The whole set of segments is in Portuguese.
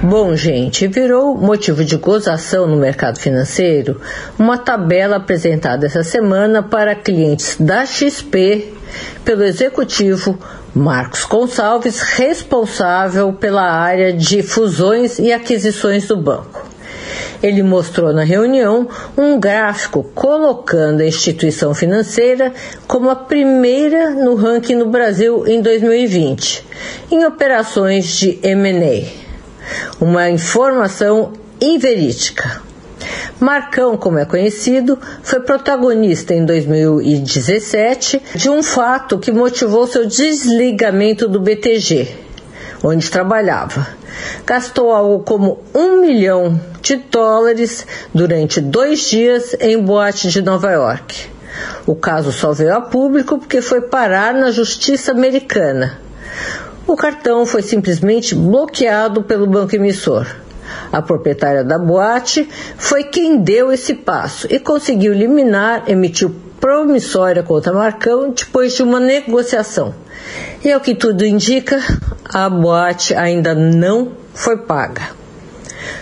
Bom, gente, virou motivo de gozação no mercado financeiro uma tabela apresentada essa semana para clientes da XP pelo executivo Marcos Gonçalves, responsável pela área de fusões e aquisições do banco. Ele mostrou na reunião um gráfico colocando a instituição financeira como a primeira no ranking no Brasil em 2020, em operações de M&A uma informação inverídica. Marcão, como é conhecido, foi protagonista em 2017 de um fato que motivou seu desligamento do BTG, onde trabalhava. Gastou algo como um milhão de dólares durante dois dias em boate de Nova York. O caso só veio a público porque foi parar na justiça americana o cartão foi simplesmente bloqueado pelo banco emissor. A proprietária da boate foi quem deu esse passo e conseguiu liminar, emitiu promissória contra Marcão depois de uma negociação. E ao que tudo indica, a boate ainda não foi paga.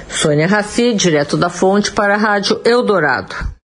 Sônia Raci, direto da fonte para a Rádio Eldorado.